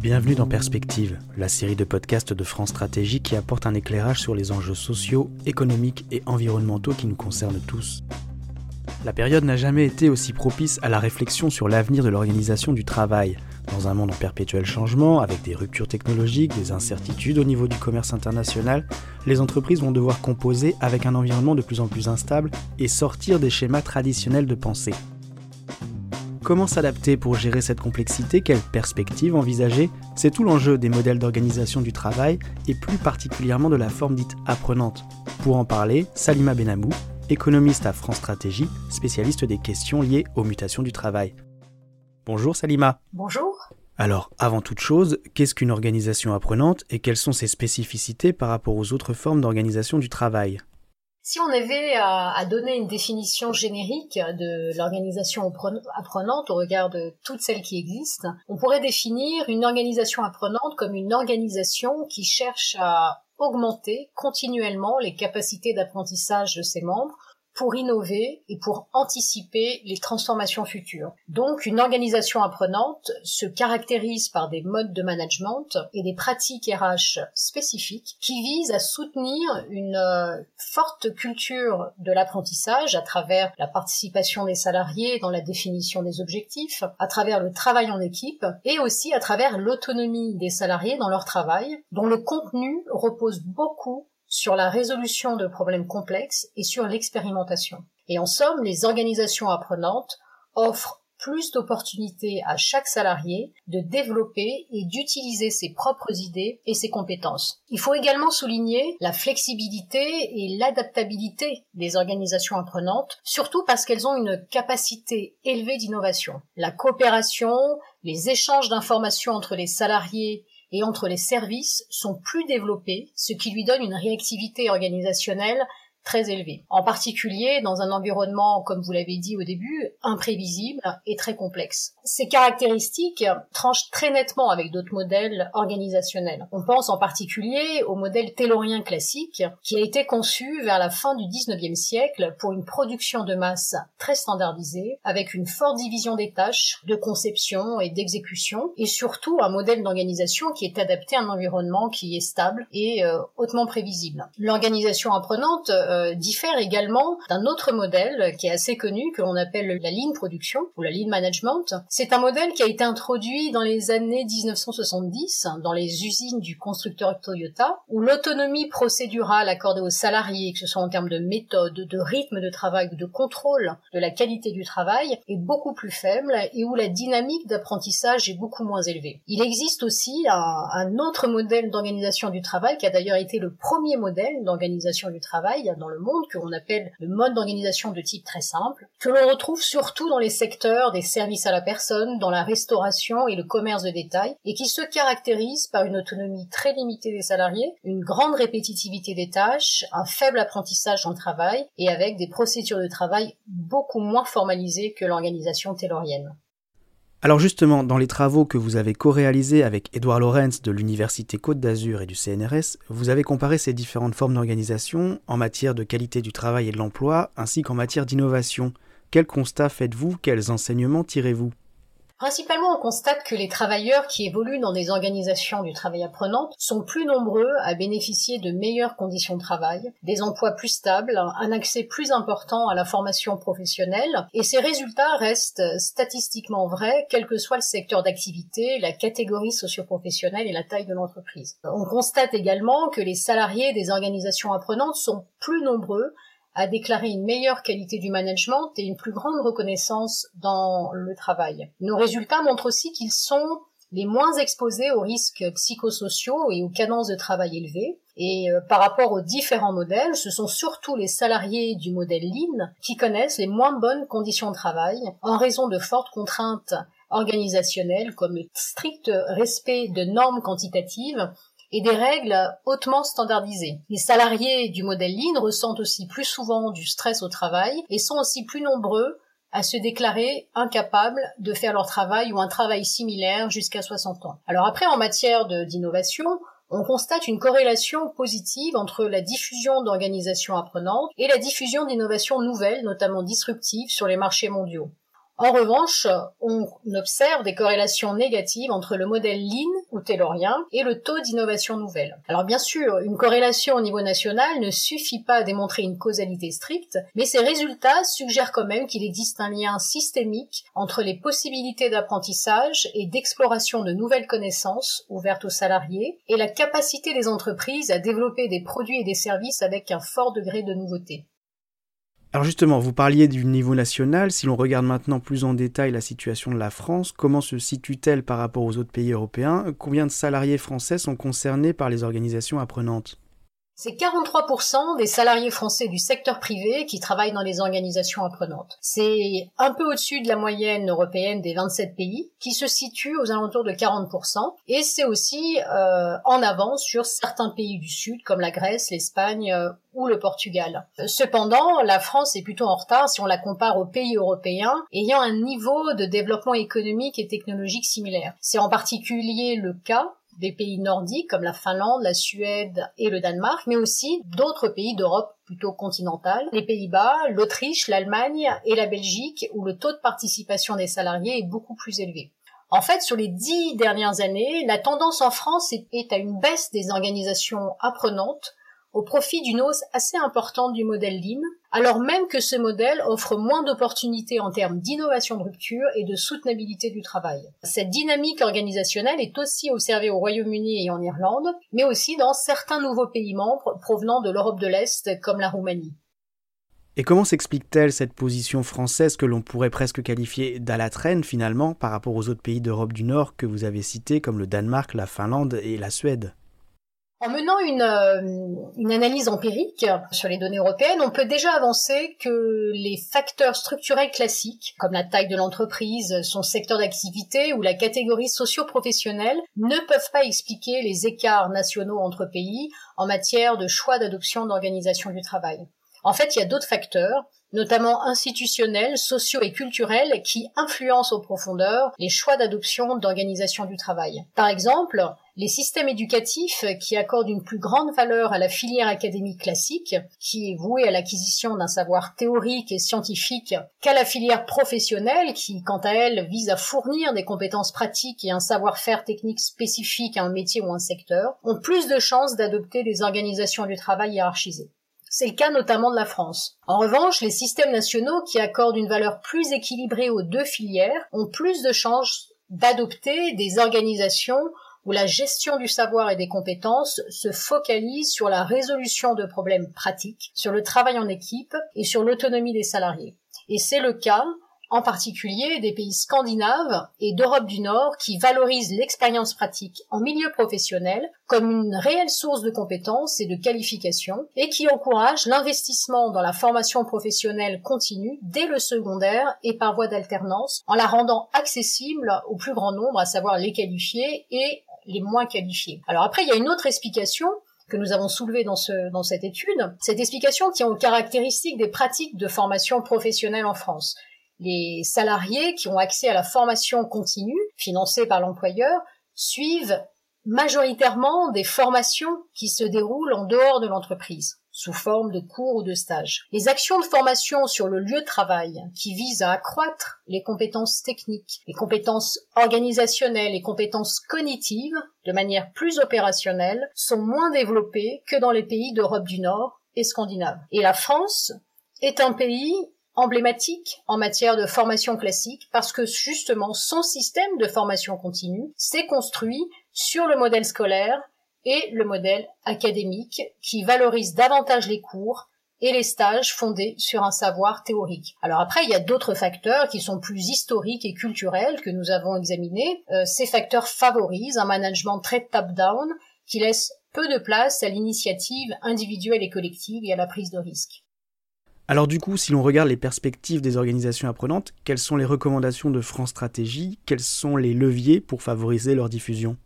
Bienvenue dans Perspective, la série de podcasts de France Stratégie qui apporte un éclairage sur les enjeux sociaux, économiques et environnementaux qui nous concernent tous. La période n'a jamais été aussi propice à la réflexion sur l'avenir de l'organisation du travail. Dans un monde en perpétuel changement, avec des ruptures technologiques, des incertitudes au niveau du commerce international, les entreprises vont devoir composer avec un environnement de plus en plus instable et sortir des schémas traditionnels de pensée. Comment s'adapter pour gérer cette complexité Quelle perspective envisager C'est tout l'enjeu des modèles d'organisation du travail et plus particulièrement de la forme dite apprenante. Pour en parler, Salima Benamou, économiste à France Stratégie, spécialiste des questions liées aux mutations du travail. Bonjour Salima. Bonjour. Alors, avant toute chose, qu'est-ce qu'une organisation apprenante et quelles sont ses spécificités par rapport aux autres formes d'organisation du travail? Si on avait à, donner une définition générique de l'organisation apprenante au regard de toutes celles qui existent, on pourrait définir une organisation apprenante comme une organisation qui cherche à augmenter continuellement les capacités d'apprentissage de ses membres pour innover et pour anticiper les transformations futures. Donc une organisation apprenante se caractérise par des modes de management et des pratiques RH spécifiques qui visent à soutenir une euh, forte culture de l'apprentissage à travers la participation des salariés dans la définition des objectifs, à travers le travail en équipe et aussi à travers l'autonomie des salariés dans leur travail, dont le contenu repose beaucoup sur la résolution de problèmes complexes et sur l'expérimentation. Et en somme, les organisations apprenantes offrent plus d'opportunités à chaque salarié de développer et d'utiliser ses propres idées et ses compétences. Il faut également souligner la flexibilité et l'adaptabilité des organisations apprenantes, surtout parce qu'elles ont une capacité élevée d'innovation. La coopération, les échanges d'informations entre les salariés et entre les services sont plus développés, ce qui lui donne une réactivité organisationnelle très élevé. En particulier dans un environnement, comme vous l'avez dit au début, imprévisible et très complexe. Ces caractéristiques tranchent très nettement avec d'autres modèles organisationnels. On pense en particulier au modèle taylorien classique qui a été conçu vers la fin du 19e siècle pour une production de masse très standardisée avec une forte division des tâches de conception et d'exécution et surtout un modèle d'organisation qui est adapté à un environnement qui est stable et euh, hautement prévisible. L'organisation apprenante euh, diffère également d'un autre modèle qui est assez connu que l'on appelle la ligne production ou la ligne management. C'est un modèle qui a été introduit dans les années 1970 dans les usines du constructeur Toyota où l'autonomie procédurale accordée aux salariés, que ce soit en termes de méthode, de rythme de travail de contrôle de la qualité du travail, est beaucoup plus faible et où la dynamique d'apprentissage est beaucoup moins élevée. Il existe aussi un autre modèle d'organisation du travail qui a d'ailleurs été le premier modèle d'organisation du travail dans le monde, que l'on appelle le mode d'organisation de type très simple, que l'on retrouve surtout dans les secteurs des services à la personne, dans la restauration et le commerce de détail, et qui se caractérise par une autonomie très limitée des salariés, une grande répétitivité des tâches, un faible apprentissage le travail, et avec des procédures de travail beaucoup moins formalisées que l'organisation taylorienne. Alors justement, dans les travaux que vous avez co-réalisés avec Édouard Lorenz de l'Université Côte d'Azur et du CNRS, vous avez comparé ces différentes formes d'organisation en matière de qualité du travail et de l'emploi, ainsi qu'en matière d'innovation. Quels constats faites-vous? Quels enseignements tirez-vous? Principalement, on constate que les travailleurs qui évoluent dans des organisations du travail apprenant sont plus nombreux à bénéficier de meilleures conditions de travail, des emplois plus stables, un accès plus important à la formation professionnelle, et ces résultats restent statistiquement vrais, quel que soit le secteur d'activité, la catégorie socioprofessionnelle et la taille de l'entreprise. On constate également que les salariés des organisations apprenantes sont plus nombreux a déclaré une meilleure qualité du management et une plus grande reconnaissance dans le travail. Nos résultats montrent aussi qu'ils sont les moins exposés aux risques psychosociaux et aux cadences de travail élevées. Et euh, par rapport aux différents modèles, ce sont surtout les salariés du modèle Lean qui connaissent les moins bonnes conditions de travail en raison de fortes contraintes organisationnelles comme le strict respect de normes quantitatives et des règles hautement standardisées. Les salariés du modèle Lean ressentent aussi plus souvent du stress au travail et sont aussi plus nombreux à se déclarer incapables de faire leur travail ou un travail similaire jusqu'à 60 ans. Alors après, en matière d'innovation, on constate une corrélation positive entre la diffusion d'organisations apprenantes et la diffusion d'innovations nouvelles, notamment disruptives, sur les marchés mondiaux. En revanche, on observe des corrélations négatives entre le modèle Lean ou taylorien et le taux d'innovation nouvelle. Alors bien sûr, une corrélation au niveau national ne suffit pas à démontrer une causalité stricte, mais ces résultats suggèrent quand même qu'il existe un lien systémique entre les possibilités d'apprentissage et d'exploration de nouvelles connaissances ouvertes aux salariés et la capacité des entreprises à développer des produits et des services avec un fort degré de nouveauté. Alors justement, vous parliez du niveau national. Si l'on regarde maintenant plus en détail la situation de la France, comment se situe-t-elle par rapport aux autres pays européens? Combien de salariés français sont concernés par les organisations apprenantes? C'est 43% des salariés français du secteur privé qui travaillent dans les organisations apprenantes. C'est un peu au-dessus de la moyenne européenne des 27 pays, qui se situe aux alentours de 40%, et c'est aussi euh, en avance sur certains pays du Sud, comme la Grèce, l'Espagne euh, ou le Portugal. Cependant, la France est plutôt en retard si on la compare aux pays européens ayant un niveau de développement économique et technologique similaire. C'est en particulier le cas des pays nordiques comme la Finlande, la Suède et le Danemark, mais aussi d'autres pays d'Europe plutôt continentale, les Pays-Bas, l'Autriche, l'Allemagne et la Belgique, où le taux de participation des salariés est beaucoup plus élevé. En fait, sur les dix dernières années, la tendance en France est à une baisse des organisations apprenantes au profit d'une hausse assez importante du modèle Lean, alors même que ce modèle offre moins d'opportunités en termes d'innovation de rupture et de soutenabilité du travail. Cette dynamique organisationnelle est aussi observée au Royaume-Uni et en Irlande, mais aussi dans certains nouveaux pays membres provenant de l'Europe de l'Est comme la Roumanie. Et comment s'explique-t-elle cette position française que l'on pourrait presque qualifier d'à traîne finalement par rapport aux autres pays d'Europe du Nord que vous avez cités comme le Danemark, la Finlande et la Suède? En menant une, euh, une, analyse empirique sur les données européennes, on peut déjà avancer que les facteurs structurels classiques, comme la taille de l'entreprise, son secteur d'activité ou la catégorie socio-professionnelle, ne peuvent pas expliquer les écarts nationaux entre pays en matière de choix d'adoption d'organisation du travail. En fait, il y a d'autres facteurs, notamment institutionnels, sociaux et culturels, qui influencent en profondeur les choix d'adoption d'organisation du travail. Par exemple, les systèmes éducatifs qui accordent une plus grande valeur à la filière académique classique, qui est vouée à l'acquisition d'un savoir théorique et scientifique, qu'à la filière professionnelle, qui, quant à elle, vise à fournir des compétences pratiques et un savoir-faire technique spécifique à un métier ou un secteur, ont plus de chances d'adopter des organisations du travail hiérarchisées. C'est le cas notamment de la France. En revanche, les systèmes nationaux qui accordent une valeur plus équilibrée aux deux filières ont plus de chances d'adopter des organisations où la gestion du savoir et des compétences se focalise sur la résolution de problèmes pratiques, sur le travail en équipe et sur l'autonomie des salariés. Et c'est le cas en particulier des pays scandinaves et d'Europe du Nord qui valorisent l'expérience pratique en milieu professionnel comme une réelle source de compétences et de qualifications et qui encouragent l'investissement dans la formation professionnelle continue dès le secondaire et par voie d'alternance en la rendant accessible au plus grand nombre, à savoir les qualifiés et les moins qualifiés. Alors après, il y a une autre explication que nous avons soulevée dans, ce, dans cette étude. Cette explication tient aux caractéristiques des pratiques de formation professionnelle en France les salariés qui ont accès à la formation continue, financée par l'employeur, suivent majoritairement des formations qui se déroulent en dehors de l'entreprise, sous forme de cours ou de stages. Les actions de formation sur le lieu de travail, qui visent à accroître les compétences techniques, les compétences organisationnelles, les compétences cognitives, de manière plus opérationnelle, sont moins développées que dans les pays d'Europe du Nord et scandinaves. Et la France est un pays emblématique en matière de formation classique parce que justement son système de formation continue s'est construit sur le modèle scolaire et le modèle académique qui valorise davantage les cours et les stages fondés sur un savoir théorique. Alors après, il y a d'autres facteurs qui sont plus historiques et culturels que nous avons examinés. Euh, ces facteurs favorisent un management très top-down qui laisse peu de place à l'initiative individuelle et collective et à la prise de risque. Alors du coup, si l'on regarde les perspectives des organisations apprenantes, quelles sont les recommandations de France Stratégie? Quels sont les leviers pour favoriser leur diffusion?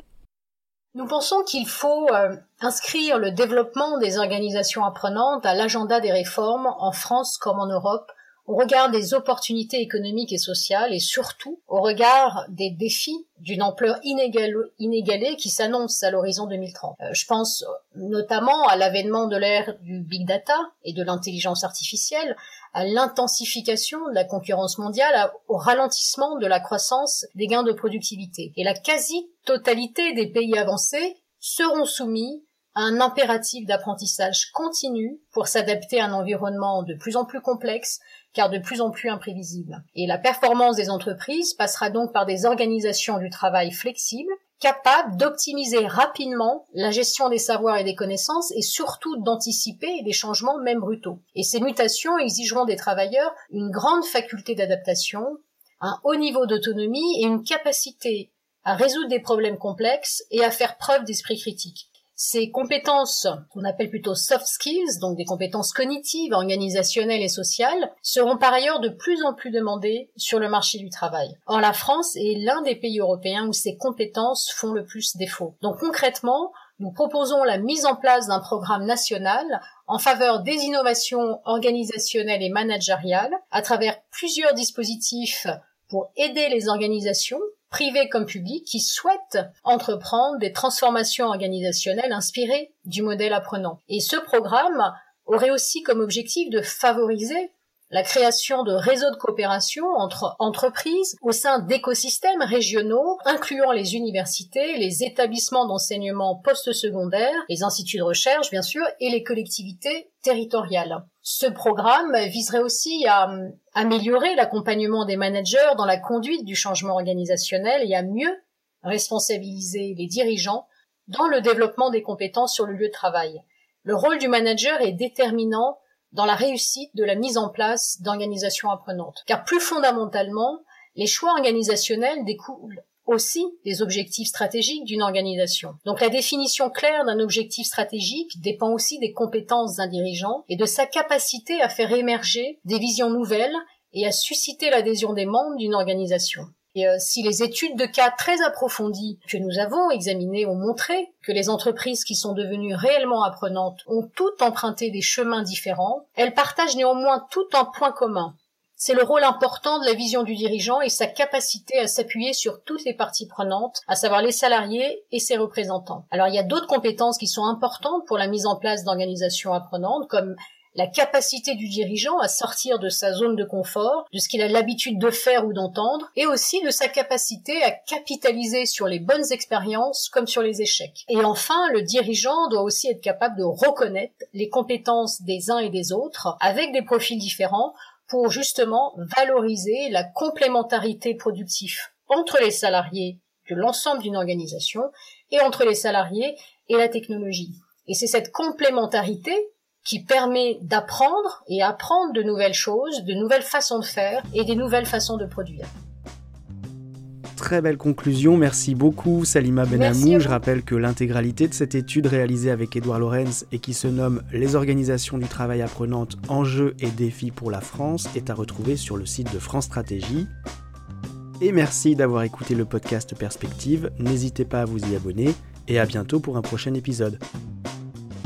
Nous pensons qu'il faut euh, inscrire le développement des organisations apprenantes à l'agenda des réformes en France comme en Europe au regard des opportunités économiques et sociales et surtout au regard des défis d'une ampleur inégalée qui s'annonce à l'horizon 2030. Euh, je pense notamment à l'avènement de l'ère du big data et de l'intelligence artificielle, à l'intensification de la concurrence mondiale, au ralentissement de la croissance des gains de productivité. Et la quasi-totalité des pays avancés seront soumis à un impératif d'apprentissage continu pour s'adapter à un environnement de plus en plus complexe, car de plus en plus imprévisible. Et la performance des entreprises passera donc par des organisations du travail flexibles, capables d'optimiser rapidement la gestion des savoirs et des connaissances et surtout d'anticiper des changements même brutaux. Et ces mutations exigeront des travailleurs une grande faculté d'adaptation, un haut niveau d'autonomie et une capacité à résoudre des problèmes complexes et à faire preuve d'esprit critique. Ces compétences, qu'on appelle plutôt soft skills, donc des compétences cognitives, organisationnelles et sociales, seront par ailleurs de plus en plus demandées sur le marché du travail. Or, la France est l'un des pays européens où ces compétences font le plus défaut. Donc concrètement, nous proposons la mise en place d'un programme national en faveur des innovations organisationnelles et managériales à travers plusieurs dispositifs pour aider les organisations privés comme publics, qui souhaitent entreprendre des transformations organisationnelles inspirées du modèle apprenant. Et ce programme aurait aussi comme objectif de favoriser la création de réseaux de coopération entre entreprises au sein d'écosystèmes régionaux, incluant les universités, les établissements d'enseignement post-secondaire, les instituts de recherche, bien sûr, et les collectivités territoriales. Ce programme viserait aussi à euh, améliorer l'accompagnement des managers dans la conduite du changement organisationnel et à mieux responsabiliser les dirigeants dans le développement des compétences sur le lieu de travail. Le rôle du manager est déterminant dans la réussite de la mise en place d'organisations apprenantes. Car plus fondamentalement, les choix organisationnels découlent aussi des objectifs stratégiques d'une organisation. Donc la définition claire d'un objectif stratégique dépend aussi des compétences d'un dirigeant et de sa capacité à faire émerger des visions nouvelles et à susciter l'adhésion des membres d'une organisation. Et euh, si les études de cas très approfondies que nous avons examinées ont montré que les entreprises qui sont devenues réellement apprenantes ont toutes emprunté des chemins différents, elles partagent néanmoins tout un point commun. C'est le rôle important de la vision du dirigeant et sa capacité à s'appuyer sur toutes les parties prenantes, à savoir les salariés et ses représentants. Alors il y a d'autres compétences qui sont importantes pour la mise en place d'organisations apprenantes, comme la capacité du dirigeant à sortir de sa zone de confort, de ce qu'il a l'habitude de faire ou d'entendre, et aussi de sa capacité à capitaliser sur les bonnes expériences comme sur les échecs. Et enfin, le dirigeant doit aussi être capable de reconnaître les compétences des uns et des autres avec des profils différents pour justement valoriser la complémentarité productive entre les salariés de l'ensemble d'une organisation et entre les salariés et la technologie. Et c'est cette complémentarité qui permet d'apprendre et apprendre de nouvelles choses, de nouvelles façons de faire et des nouvelles façons de produire. Très belle conclusion, merci beaucoup Salima Benamou. Je rappelle que l'intégralité de cette étude réalisée avec Édouard Lorenz et qui se nomme Les organisations du travail apprenantes, enjeux et défis pour la France est à retrouver sur le site de France Stratégie. Et merci d'avoir écouté le podcast Perspective, n'hésitez pas à vous y abonner et à bientôt pour un prochain épisode.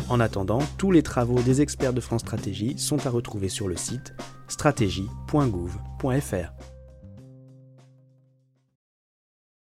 En attendant, tous les travaux des experts de France Stratégie sont à retrouver sur le site stratégie.gouv.fr.